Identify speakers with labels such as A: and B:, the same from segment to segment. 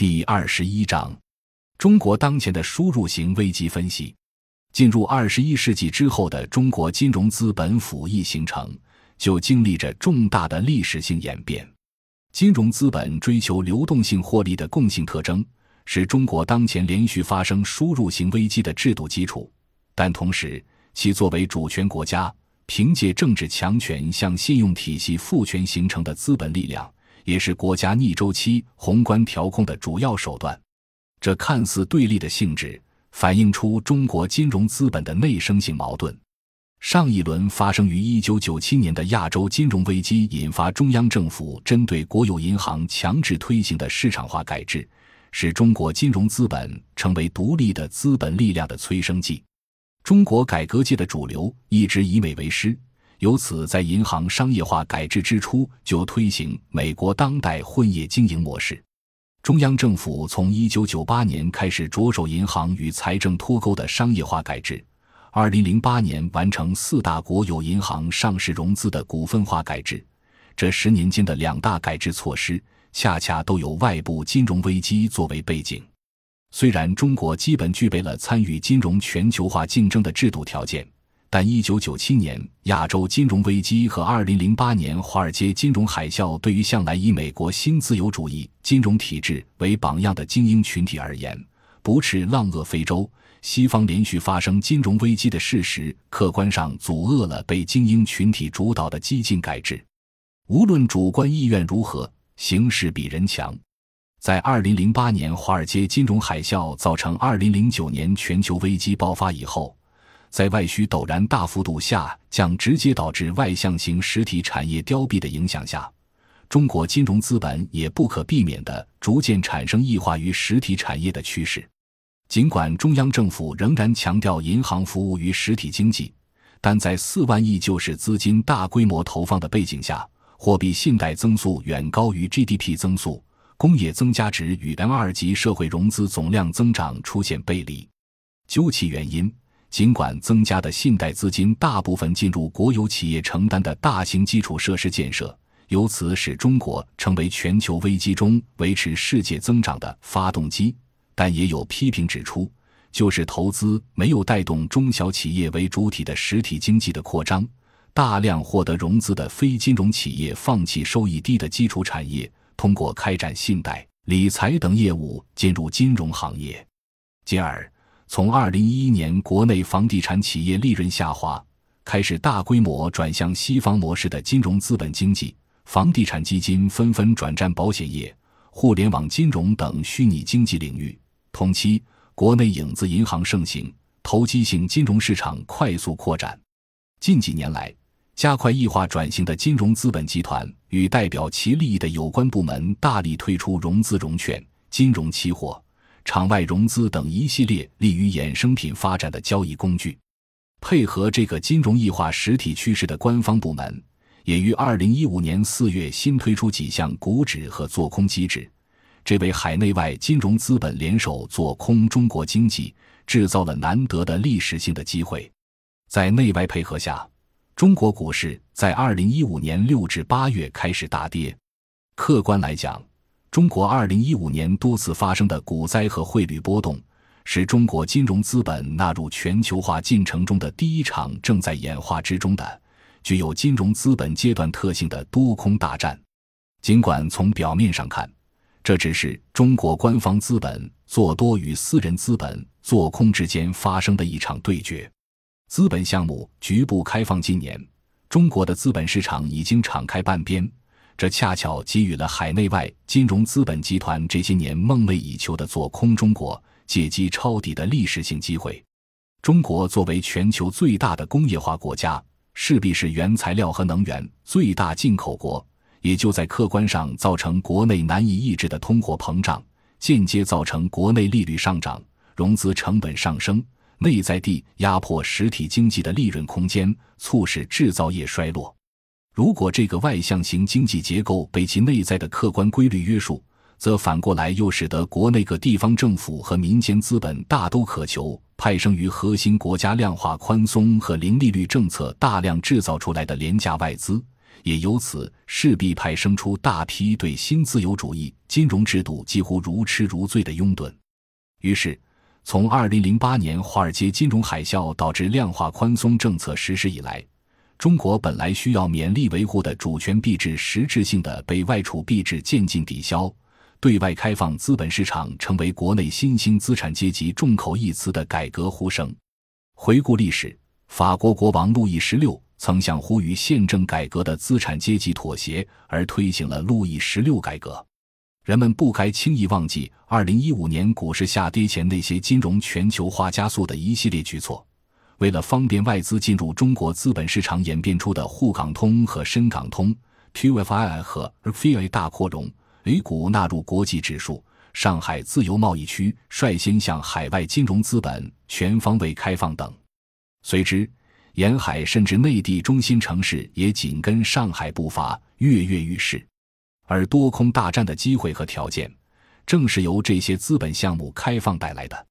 A: 第二十一章：中国当前的输入型危机分析。进入二十一世纪之后的中国金融资本甫一形成，就经历着重大的历史性演变。金融资本追求流动性获利的共性特征，是中国当前连续发生输入型危机的制度基础。但同时，其作为主权国家，凭借政治强权向信用体系赋权形成的资本力量，也是国家逆周期宏观调控的主要手段。这看似对立的性质。反映出中国金融资本的内生性矛盾。上一轮发生于一九九七年的亚洲金融危机，引发中央政府针对国有银行强制推行的市场化改制，使中国金融资本成为独立的资本力量的催生剂。中国改革界的主流一直以美为师，由此在银行商业化改制之初就推行美国当代混业经营模式。中央政府从一九九八年开始着手银行与财政脱钩的商业化改制，二零零八年完成四大国有银行上市融资的股份化改制。这十年间的两大改制措施，恰恰都有外部金融危机作为背景。虽然中国基本具备了参与金融全球化竞争的制度条件。但一九九七年亚洲金融危机和二零零八年华尔街金融海啸，对于向来以美国新自由主义金融体制为榜样的精英群体而言，不斥浪遏非洲，西方连续发生金融危机的事实，客观上阻遏了被精英群体主导的激进改制。无论主观意愿如何，形势比人强。在二零零八年华尔街金融海啸造成二零零九年全球危机爆发以后。在外需陡然大幅度下降，直接导致外向型实体产业凋敝的影响下，中国金融资本也不可避免地逐渐产生异化于实体产业的趋势。尽管中央政府仍然强调银行服务于实体经济，但在四万亿救市资金大规模投放的背景下，货币信贷增速远高于 GDP 增速，工业增加值与 M 二级社会融资总量增长出现背离。究其原因。尽管增加的信贷资金大部分进入国有企业承担的大型基础设施建设，由此使中国成为全球危机中维持世界增长的发动机，但也有批评指出，就是投资没有带动中小企业为主体的实体经济的扩张，大量获得融资的非金融企业放弃收益低的基础产业，通过开展信贷、理财等业务进入金融行业，进而。从二零一一年国内房地产企业利润下滑开始，大规模转向西方模式的金融资本经济，房地产基金纷纷转战保险业、互联网金融等虚拟经济领域。同期，国内影子银行盛行，投机性金融市场快速扩展。近几年来，加快异化转型的金融资本集团与代表其利益的有关部门大力推出融资融券、金融期货。场外融资等一系列利于衍生品发展的交易工具，配合这个金融异化实体趋势的官方部门，也于二零一五年四月新推出几项股指和做空机制，这为海内外金融资本联手做空中国经济制造了难得的历史性的机会。在内外配合下，中国股市在二零一五年六至八月开始大跌。客观来讲，中国二零一五年多次发生的股灾和汇率波动，是中国金融资本纳入全球化进程中的第一场正在演化之中的、具有金融资本阶段特性的多空大战。尽管从表面上看，这只是中国官方资本做多与私人资本做空之间发生的一场对决。资本项目局部开放近年，中国的资本市场已经敞开半边。这恰巧给予了海内外金融资本集团这些年梦寐以求的做空中国、借机抄底的历史性机会。中国作为全球最大的工业化国家，势必是原材料和能源最大进口国，也就在客观上造成国内难以抑制的通货膨胀，间接造成国内利率上涨、融资成本上升，内在地压迫实体经济的利润空间，促使制造业衰落。如果这个外向型经济结构被其内在的客观规律约束，则反过来又使得国内各地方政府和民间资本大都渴求派生于核心国家量化宽松和零利率政策大量制造出来的廉价外资，也由此势必派生出大批对新自由主义金融制度几乎如痴如醉的拥趸。于是，从2008年华尔街金融海啸导致量化宽松政策实施以来，中国本来需要勉力维护的主权币制实质性的被外储币制渐进抵消，对外开放资本市场成为国内新兴资产阶级众口一词的改革呼声。回顾历史，法国国王路易十六。曾向呼吁宪政改革的资产阶级妥协，而推行了路易十六改革。人们不该轻易忘记，二零一五年股市下跌前那些金融全球化加速的一系列举措。为了方便外资进入中国资本市场，演变出的沪港通和深港通、QFII 和 RFI 大扩容，A 股纳入国际指数，上海自由贸易区率先向海外金融资本全方位开放等，随之。沿海甚至内地中心城市也紧跟上海步伐，跃跃欲试。而多空大战的机会和条件，正是由这些资本项目开放带来的。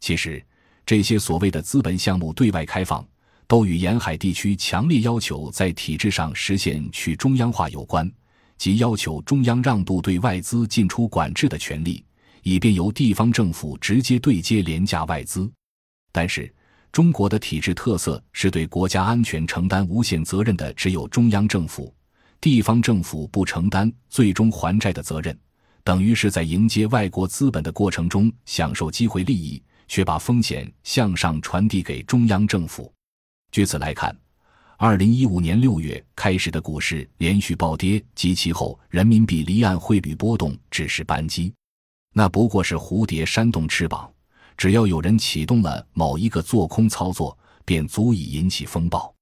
A: 其实，这些所谓的资本项目对外开放，都与沿海地区强烈要求在体制上实现去中央化有关，即要求中央让渡对外资进出管制的权利，以便由地方政府直接对接廉价外资。但是，中国的体制特色是对国家安全承担无限责任的，只有中央政府，地方政府不承担最终还债的责任，等于是在迎接外国资本的过程中享受机会利益，却把风险向上传递给中央政府。据此来看，二零一五年六月开始的股市连续暴跌及其后人民币离岸汇率波动只是扳机，那不过是蝴蝶扇动翅膀。只要有人启动了某一个做空操作，便足以引起风暴。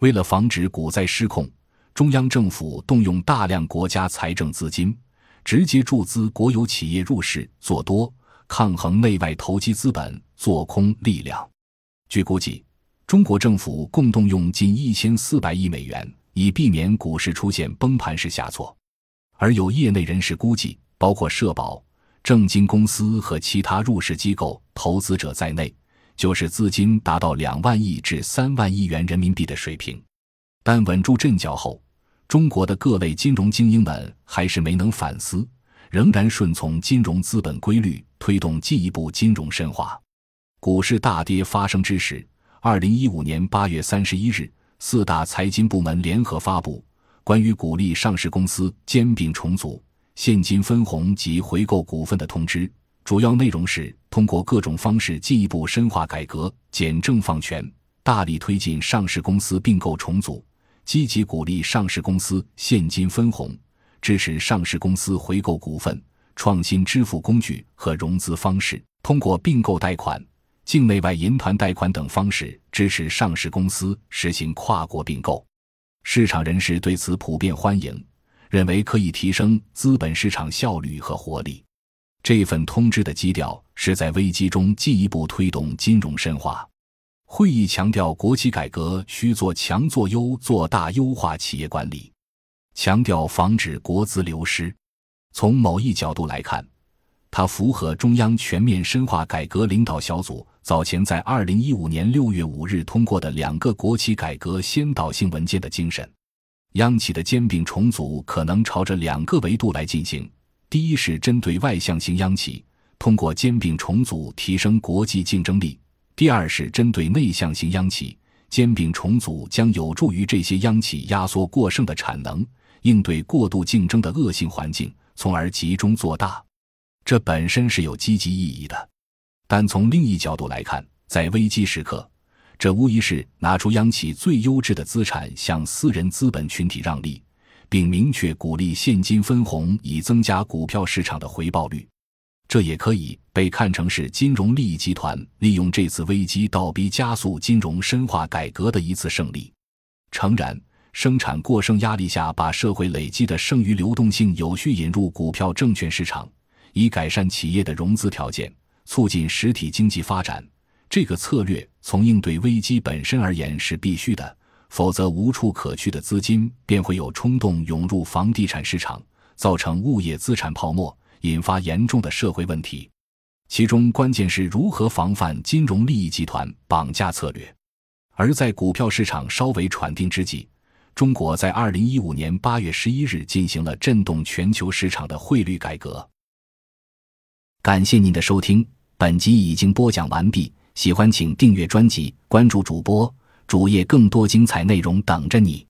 A: 为了防止股灾失控，中央政府动用大量国家财政资金，直接注资国有企业入市做多，抗衡内外投机资本做空力量。据估计，中国政府共动用近一千四百亿美元，以避免股市出现崩盘式下挫。而有业内人士估计，包括社保。证金公司和其他入市机构投资者在内，就是资金达到两万亿至三万亿元人民币的水平。但稳住阵脚后，中国的各类金融精英们还是没能反思，仍然顺从金融资本规律，推动进一步金融深化。股市大跌发生之时，二零一五年八月三十一日，四大财经部门联合发布关于鼓励上市公司兼并重组。现金分红及回购股份的通知，主要内容是通过各种方式进一步深化改革、简政放权，大力推进上市公司并购重组，积极鼓励上市公司现金分红，支持上市公司回购股份，创新支付工具和融资方式，通过并购贷款、境内外银团贷款等方式支持上市公司实行跨国并购。市场人士对此普遍欢迎。认为可以提升资本市场效率和活力。这份通知的基调是在危机中进一步推动金融深化。会议强调，国企改革需做强做优做大，优化企业管理，强调防止国资流失。从某一角度来看，它符合中央全面深化改革领导小组早前在二零一五年六月五日通过的两个国企改革先导性文件的精神。央企的兼并重组可能朝着两个维度来进行：第一是针对外向型央企，通过兼并重组提升国际竞争力；第二是针对内向型央企，兼并重组将有助于这些央企压缩过剩的产能，应对过度竞争的恶性环境，从而集中做大。这本身是有积极意义的，但从另一角度来看，在危机时刻。这无疑是拿出央企最优质的资产向私人资本群体让利，并明确鼓励现金分红以增加股票市场的回报率。这也可以被看成是金融利益集团利用这次危机倒逼加速金融深化改革的一次胜利。诚然，生产过剩压力下，把社会累积的剩余流动性有序引入股票证券市场，以改善企业的融资条件，促进实体经济发展。这个策略从应对危机本身而言是必须的，否则无处可去的资金便会有冲动涌入房地产市场，造成物业资产泡沫，引发严重的社会问题。其中关键是如何防范金融利益集团绑架策略。而在股票市场稍微喘定之际，中国在二零一五年八月十一日进行了震动全球市场的汇率改革。感谢您的收听，本集已经播讲完毕。喜欢请订阅专辑，关注主播主页，更多精彩内容等着你。